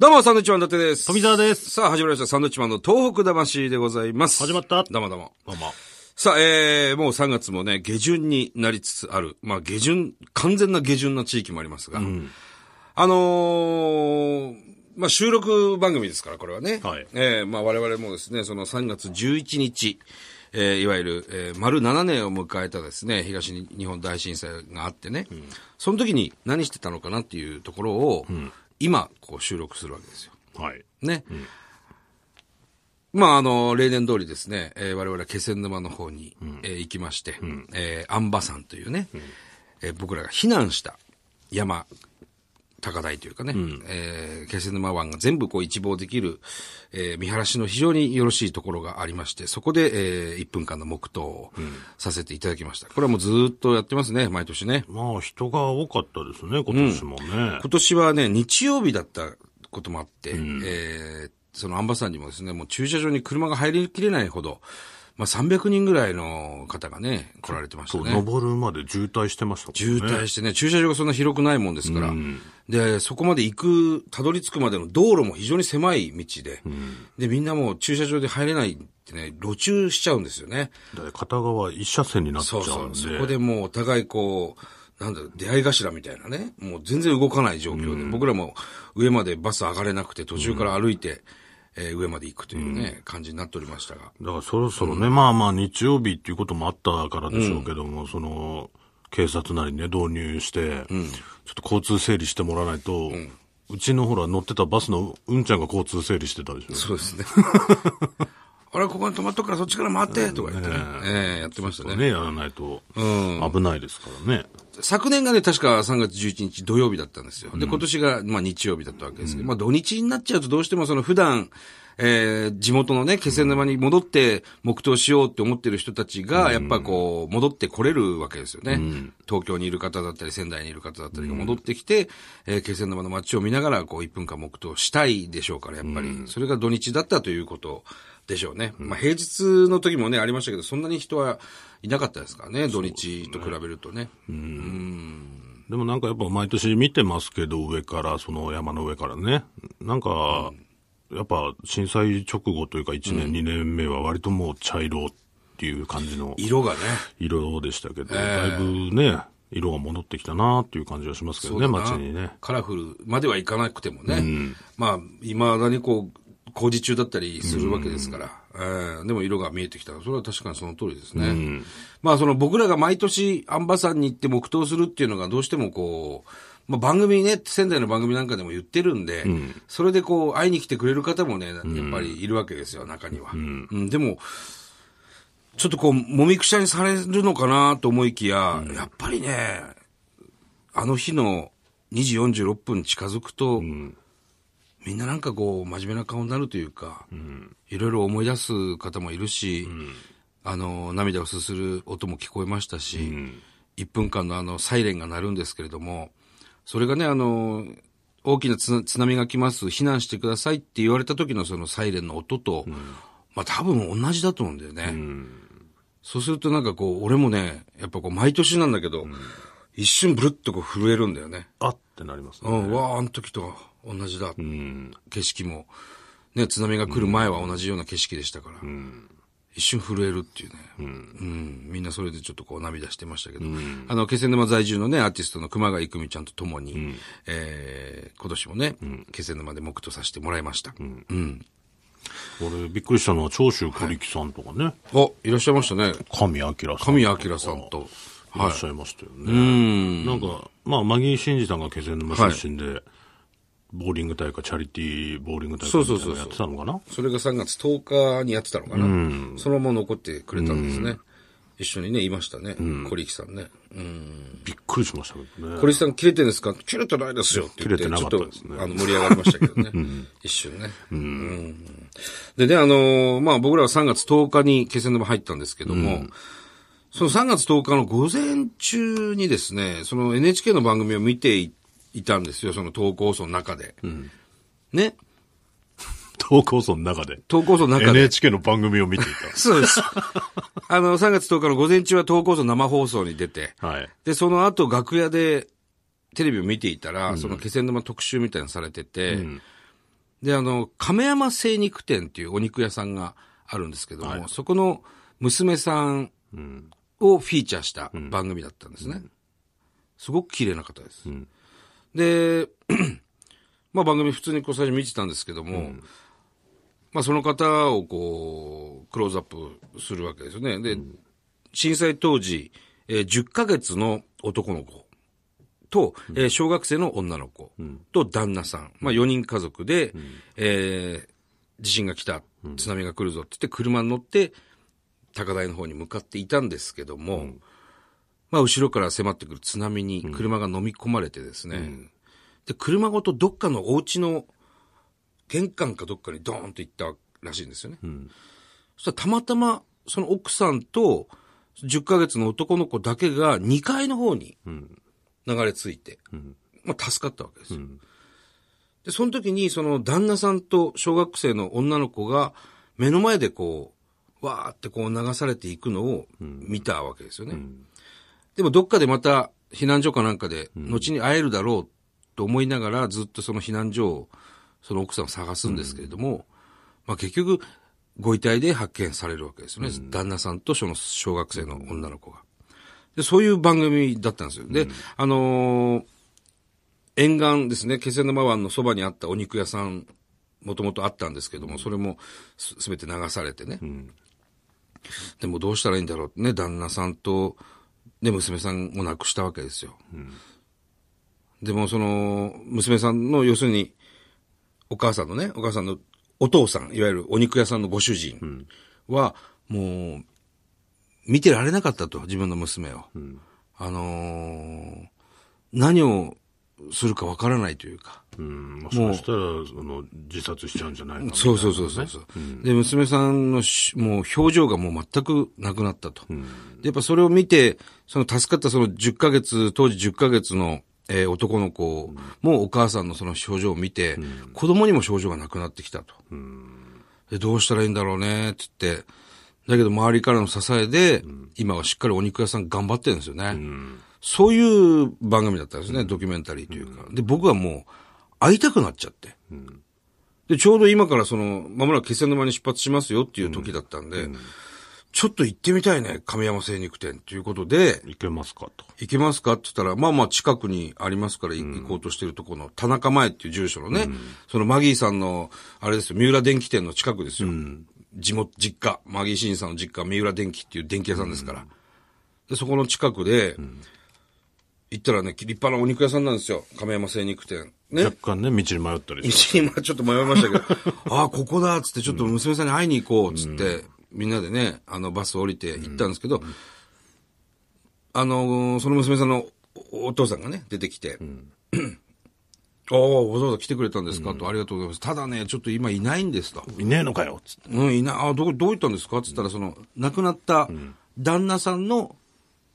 どうも、サンドウィッチマン伊達です。富澤です。さあ、始まりました。サンドウィッチマンの東北魂でございます。始まったどうもどうも。どうも。さあ、えー、もう3月もね、下旬になりつつある。まあ、下旬、完全な下旬な地域もありますが。あのー、まあ、収録番組ですから、これはね。はいえー、まあ、我々もですね、その3月11日、えー、いわゆる、えー、丸7年を迎えたですね、東日本大震災があってね、その時に何してたのかなっていうところを、今、こう収録するわけですよ。はい。ね。まあ、あの、例年通りですね、えー我々は気仙沼の方に、えー行きまして、えー、安波山というね、えー僕らが避難した山、高台というかね、えー気仙沼湾が全部こう一望できる、えー見晴らしの非常によろしいところがありまして、そこで、え1分間の黙祷をさせていただきました。これはもうずーっとやってますね、毎年ね。まあ、人が多かったですね、今年もね。今年はね、日曜日だったこともあって、えーそのアンバサダーにもですね、もう駐車場に車が入りきれないほど、まあ300人ぐらいの方がね、来られてましたそう、ね。登るまで渋滞してましたもんね。渋滞してね、駐車場がそんな広くないもんですから、で、そこまで行く、たどり着くまでの道路も非常に狭い道で、で、みんなもう駐車場で入れないってね、路駐しちゃうんですよね。で片側一車線になっちゃそううんで。そう。そこでもうお互いこう、なんだろう、出会い頭みたいなね。もう全然動かない状況で、僕らも上までバス上がれなくて、途中から歩いて、えー上まで行くというね、感じになっておりましたが。だからそろそろね、まあまあ日曜日っていうこともあったからでしょうけども、その、警察なりね、導入して、ちょっと交通整理してもらわないと、うちのほら乗ってたバスのうんちゃんが交通整理してたでしょ。そうですね。あれ、ここに止まっとくからそっちから回って、とか言ってね。ええやってましたね。ね、やらないと危ないですからね。昨年がね、確か3月11日土曜日だったんですよ。で、今年が、まあ日曜日だったわけですけど、まあ土日になっちゃうとどうしてもその普段、えー地元のね、気仙沼に戻って黙祷しようって思ってる人たちが、やっぱこう、戻ってこれるわけですよね。東京にいる方だったり、仙台にいる方だったりが戻ってきて、えー気仙沼の街を見ながら、こう、1分間黙祷したいでしょうから、やっぱり。それが土日だったということでしょうね。まあ平日の時もね、ありましたけど、そんなに人はいなかったですからね、土日と比べるとね。でもなんかやっぱ毎年見てますけど、上から、その山の上からね。なんか、やっぱ震災直後というか1年、2年目は割ともう茶色っていう感じの色がね。色でしたけど、だいぶね、色が戻ってきたなっていう感じはしますけどね、街にね。カラフルまではいかなくてもね。まあ、未だにこう、工事中だったりするわけですから。えーでも色が見えてきた。それは確かにその通りですね。まあ、その僕らが毎年アンバサンに行って黙祷するっていうのがどうしてもこう、まあ、番組ね、仙台の番組なんかでも言ってるんで、それでこう、会いに来てくれる方もね、やっぱりいるわけですよ、中には。うん。でも、ちょっとこう、もみくちゃにされるのかなと思いきや、やっぱりね、あの日の2時46分近づくと、みんななんかこう、真面目な顔になるというか、いろいろ思い出す方もいるし、あの、涙をすする音も聞こえましたし、1分間のあの、サイレンが鳴るんですけれども、それがね、あの、大きな津津波が来ます、避難してくださいって言われた時のそのサイレンの音と、まあ多分同じだと思うんだよね。そうするとなんかこう、俺もね、やっぱこう、毎年なんだけど、一瞬ブルッとこう震えるんだよね。あってなりますね。うん、わあ、あの時と同じだ。景色も。ね、津波が来る前は同じような景色でしたから。一瞬震えるっていうね。うん。みんなそれでちょっとこう涙してましたけど。あの、気仙沼在住のね、アーティストの熊谷久美ちゃんと共に、えー今年もね、気仙沼で黙祷させてもらいました。うん。俺、びっくりしたのは、長州小力さんとかね、お、いらっしゃいましたね。神明さん。神谷明さんと。いらっしゃいましたよね。うん。なんか、まあ、マギー真司さんが気仙沼出身で、ボーリング大会、チャリティーボーリング大会みたいなのやってたのかな？それが3月10日にやってたのかな？そのまま残ってくれたんですね。一緒にね、いましたね。小力さんね。うん。びっくりしましたけどね。小力さん切れてるんですか？切れてないですよって言って。切れてなかったですねちょっと、あの、盛り上がりましたけどね。一瞬ね。うん。でね、あのーまあ、僕らは3月10日に気仙沼入ったんですけども、その3月10日の午前中にですね、その NHK の番組を見ていいたんですよ、その投稿放送の中で。ね。投稿層の中で。投稿放送の中で。NHK の番組を見てい そうです。あの、3月10日の午前中は投稿放送生放送に出て、た。はい。で、その後楽屋でテレビを見ていたら、その気仙沼特集みたいなのされてて、で、あの、亀山精肉店っていうお肉屋さんがあるんですけども、そこの娘さんをフィーチャーした番組だったんですね。すごく綺麗な方です。で、まあ番組普通にこう最初見てたんですけども、まあその方をこう、クローズアップするわけですよね。で、震災当時、えー10ヶ月の男の子と、えー小学生の女の子と旦那さん、まあ4人家族で、えー地震が来た、津波が来るぞって言って車に乗って、高台の方に向かっていたんですけども、まあ後ろから迫ってくる津波に車が飲み込まれてですね、で、車ごとどっかのお家の玄関かどっかにドーンと行ったらしいんですよね。そしたらたまたまその奥さんと10ヶ月の男の子だけが2階の方に流れ着いて、まあ助かったわけですよ。で、その時にその旦那さんと小学生の女の子が目の前でこう、わーってこう流されていくのを見たわけですよね。でもどっかでまた避難所かなんかで後に会えるだろうと思いながらずっとその避難所をその奥さんを探すんですけれども、まあ結局ご遺体で発見されるわけですよね。旦那さんとその小学生の女の子が。で、そういう番組だったんですよ。で、あのー沿岸ですね、気仙沼湾のそばにあったお肉屋さん、もともとあったんですけども、それもすすべて流されてね。でもどうしたらいいんだろうね、旦那さんと、で、娘さんを亡くしたわけですよ。でもその、娘さんの、要するに、お母さんのね、お母さんのお父さん、いわゆるお肉屋さんのご主人は、もう、見てられなかったと、自分の娘を。あのー何をするかわからないというか。うん。もしかしたら、その、自殺しちゃうんじゃないかみたいなそうそうそうそうそう、で、娘さんのしもう表情がもう全くなくなったと。で、やっぱそれを見て、その助かったその10ヶ月、当時10ヶ月の、えー男の子もお母さんのその表情を見て、子供にも症状がなくなってきたと。で、どうしたらいいんだろうね、って言って。だけど周りからの支えで、今はしっかりお肉屋さん頑張ってるんですよね。そういう番組だったんですね、ドキュメンタリーというか。で、僕はもう会いたくなっちゃって。で、ちょうど今からその、まもなく気仙沼に出発しますよっていう時だったんで、ちょっと行ってみたいね、亀山精肉店ということで、いけますかと。行けますかって言ったら、まあまあ近くにありますから行行こうとしてるところの田中前っていう住所のね、そのマギーさんの、あれですよ、三浦電機店の近くですよ。地元、実家、マギーシンさんの実家、三浦電機っていう電気屋さんですから。で、そこの近くで、行ったらね、立派なお肉屋さんなんですよ。亀山精肉店。ね。若干ね、道に迷ったりして。道にまあちょっと迷いましたけど、ああ、ここだっつって、ちょっと娘さんに会いに行こうっつって、みんなでね、あの、バス降りて行ったんですけど、あのーその娘さんのおお父さんがね、出てきて、ああ、わざわざ来てくれたんですかと、ありがとうございます。ただね、ちょっと今いないんですと。いねえのかよつって。うん、いない、あ、どこ、どう行ったんですかって言ったら、その、亡くなった旦那さんの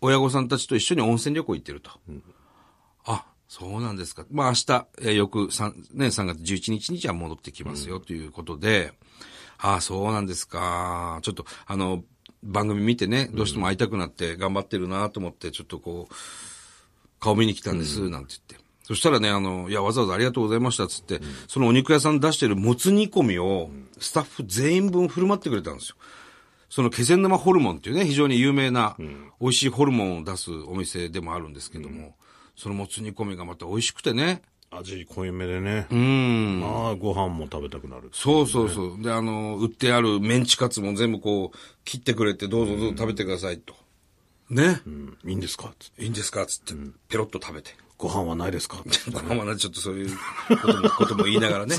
親御さんたちと一緒に温泉旅行行ってると。あ、そうなんですか。まあ明日、えー翌3、ね、3月11日にじゃあ戻ってきますよということで、あそうなんですか。ちょっと、あの、番組見てね、どうしても会いたくなって頑張ってるなと思って、ちょっとこう、顔見に来たんです、なんて言って。そしたらね、あの、いや、わざわざありがとうございました、つって、そのお肉屋さん出してるもつ煮込みを、スタッフ全員分振る舞ってくれたんですよ。その気仙沼ホルモンっていうね、非常に有名な、美味しいホルモンを出すお店でもあるんですけども、そのもつ煮込みがまた美味しくてね。味濃いめでね。うん。まあ、ご飯も食べたくなる。そうそうそう。で、あの、売ってあるメンチカツも全部こう、切ってくれて、どうぞどうぞ食べてくださいと。ね。うん。いいんですか？つって。いいんですか？つって、ペロッと食べて。ご飯はないですか？つってまあまあちょっとそういうことも ことも言いながらね。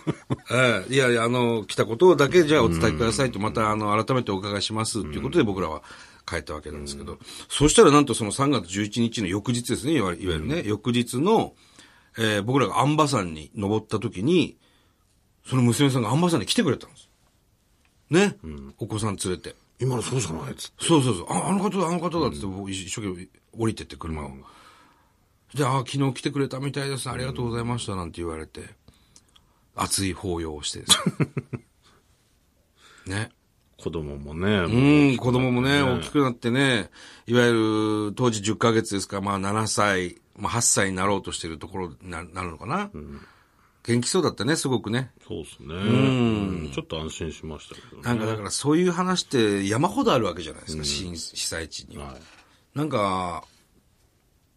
ええいやいや、あの、来たことだけじゃあお伝えくださいと、また、あの、改めてお伺いしますということで僕らは帰ったわけなんですけど、そしたらなんとその3月11日の翌日ですね、いわいわゆるね、翌日の、えー僕らが安波山に登った時に、その娘さんが安波山に来てくれたんです。ね、お子さん連れて。今のそうじゃないつって。そうそうそう。あ、あの方だ、あの方だってって、僕一生懸命降りてって車を。で、あ、昨日来てくれたみたいです。ありがとうございました。なんて言われて、熱い抱擁をしてですね。ね。子供もね。うん、子供もね、大きくなってね、いわゆる当時10ヶ月ですから、まあ7歳、まあ8歳になろうとしてるところにななるのかな。元気そうだったね、すごくね。そうですね。うん。ちょっと安心しましたけどね。なんかだからそういう話って山ほどあるわけじゃないですか、震被災地には。はいなんか、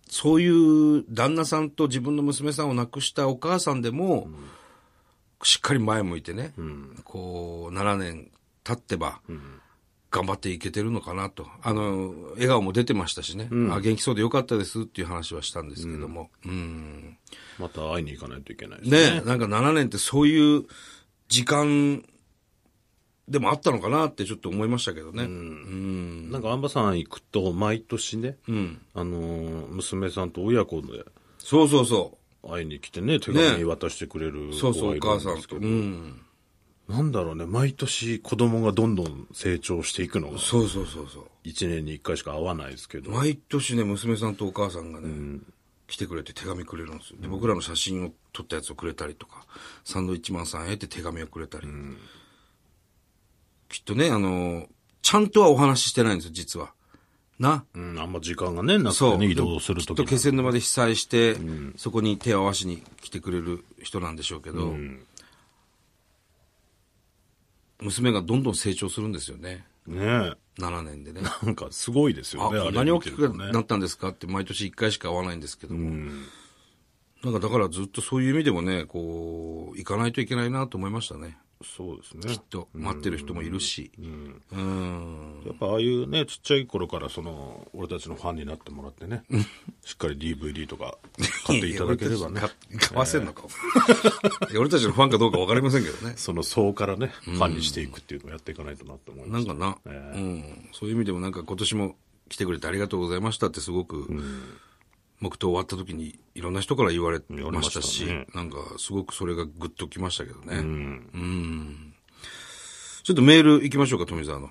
そういう旦那さんと自分の娘さんを亡くしたお母さんでも、しっかり前向いてね、こう、7年経ってば、頑張っていけてるのかなと。あの、笑顔も出てましたしね、あ元気そうでよかったですっていう話はしたんですけども。うんまた会いに行かないといけないですね。ねなんか7年ってそういう時間でもあったのかなってちょっと思いましたけどね。うん。なんか、アンバさん行くと、毎年ね、うん。あのー娘さんと親子でそうそうそ会いに来てね、手紙渡してくれるう。子そうそう、お母さんと。うん。なんだろうね、毎年子供がどんどん成長していくのが、そうそうそうそう。一年に一回しか会わないですけど、毎年ね、娘さんとお母さんがね、来てくれて手紙くれるんですよ。で、僕らの写真を撮ったやつをくれたりとか、サンドイッチマンさんへって手紙をくれたり。きっとね、あの、ちゃんとはお話ししてないんですよ、実は。な？うん、あんま時間がね、なく。てね、移動するとききっと気仙沼で被災して、そこに手を合わしに来てくれる人なんでしょうけど、娘がどんどん成長するんですよね。ね7年でね。なんかすごいですよあ、ね、あれに大きくなったんですかって毎年1回しか会わないんですけども。なんかだからずっとそういう意味でもね、こう、行かないといけないなと思いましたね。そうですね。と、待ってる人もいるし。うん。やっぱああいうね、ちっちゃい頃からその、俺たちのファンになってもらってね、しっかり DVD とか 買っていただければね、か買わせんのか。俺たちのファンかどうかわかりませんけどね。その層からね、ファンにしていくっていうのをやっていかないとなって思いました。なんかな、うん。そういう意味でもなんか今年も来てくれてありがとうございましたってすごく、黙祷終わった時にいろんな人から言われましたし、言われましたなんかすごくそれがグッときましたけどね。うん。ちょっとメール行きましょうか、富澤の。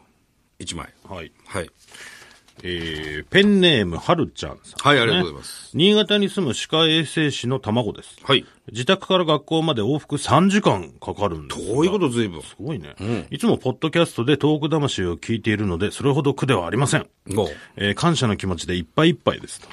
一枚。はい。はい。えー、ペンネーム、はるちゃんさん、はい、ありがとうございます。新潟に住む歯科衛生士の卵です。はい。自宅から学校まで往復3時間かかるんですがこういうこと随分。すごいね、いつもポッドキャストでトーク魂を聞いているので、それほど苦ではありません。おえー感謝の気持ちでいっぱいいっぱいですと。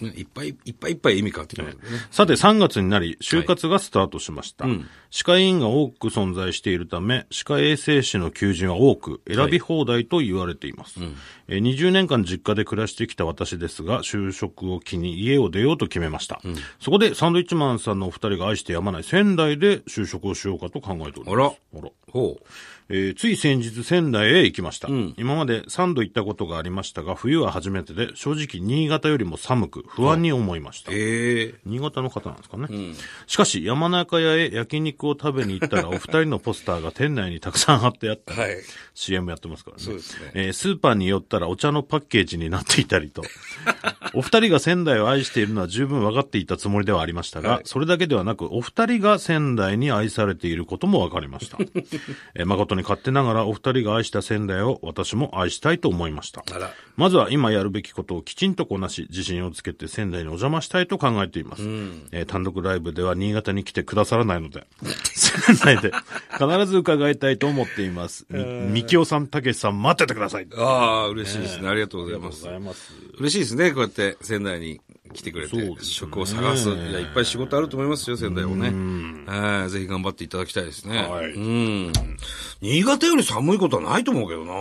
ねいっぱいいっぱいいっぱい意味変わってきますね。さて3月になり、就活がスタートしました。歯科医院が多く存在しているため、歯科衛生士の求人は多く、選び放題と言われています。えー20年間実家で暮らしてきた私ですが、就職を機に家を出ようと決めました。そこでサンドイッチマンさんのお二人が愛してやまない仙台で就職をしようかと考えております。あらあら。ほえーつい先日仙台へ行きました、今まで3度行ったことがありましたが、冬は初めてで、正直新潟よりも寒く不安に思いました。う。ええ新潟の方なんですかね。しかし、山中屋へ焼肉を食べに行ったら、お二人のポスターが店内にたくさん貼ってあった。はい。CM やってますからね。そうですねえースーパーに寄ったらお茶のパッケージになっていたりと。お二人が仙台を愛しているのは十分分かっていたつもりではありましたが、はいそれだけではなく、お二人が仙台に愛されていることも分かりました。えー誠に勝手ながらお二人が愛した仙台を私も愛したいと思いました。まずは今やるべきことをきちんとこなし、自信をつけて仙台にお邪魔したいと考えています。えー単独ライブでは新潟に来てくださらないので、仙台で必ず伺いたいと思っています。み、みきおさん、たけしさん、待っててください。ああ、嬉しいですね。ありがとうございます。ざいます。嬉しいですね、こうやって仙台に来てくれて、そうですね職を探す。いや、いっぱい仕事あると思いますよ、仙台もね。はいぜひ頑張っていただきたいですね。はいうん。新潟より寒いことはないと思うけどな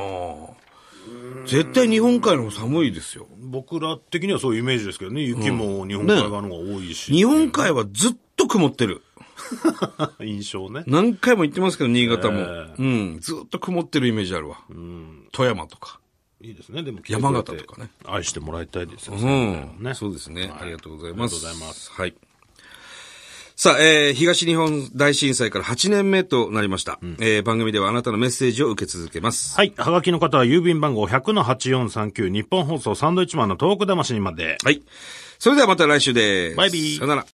絶対日本海の方寒いですよ。僕ら的にはそういうイメージですけどね、雪も日本海側の方が多いし。日本海はずっと曇ってる。印象ね。何回も言ってますけど、新潟も。えうん。ずっと曇ってるイメージあるわ。富山とか。いいですね、でも。山形とかね。愛してもらいたいですよ。うん。ねそうですね、はいありがとうございます。ありがとうございます。はい。さあ、えー、東日本大震災から8年目となりました。えー、番組ではあなたのメッセージを受け続けます。はい。はがきの方は郵便番号100-8439日本放送サンドイッチマンのトーク魂まで。はい。それではまた来週です。バイビーさよなら。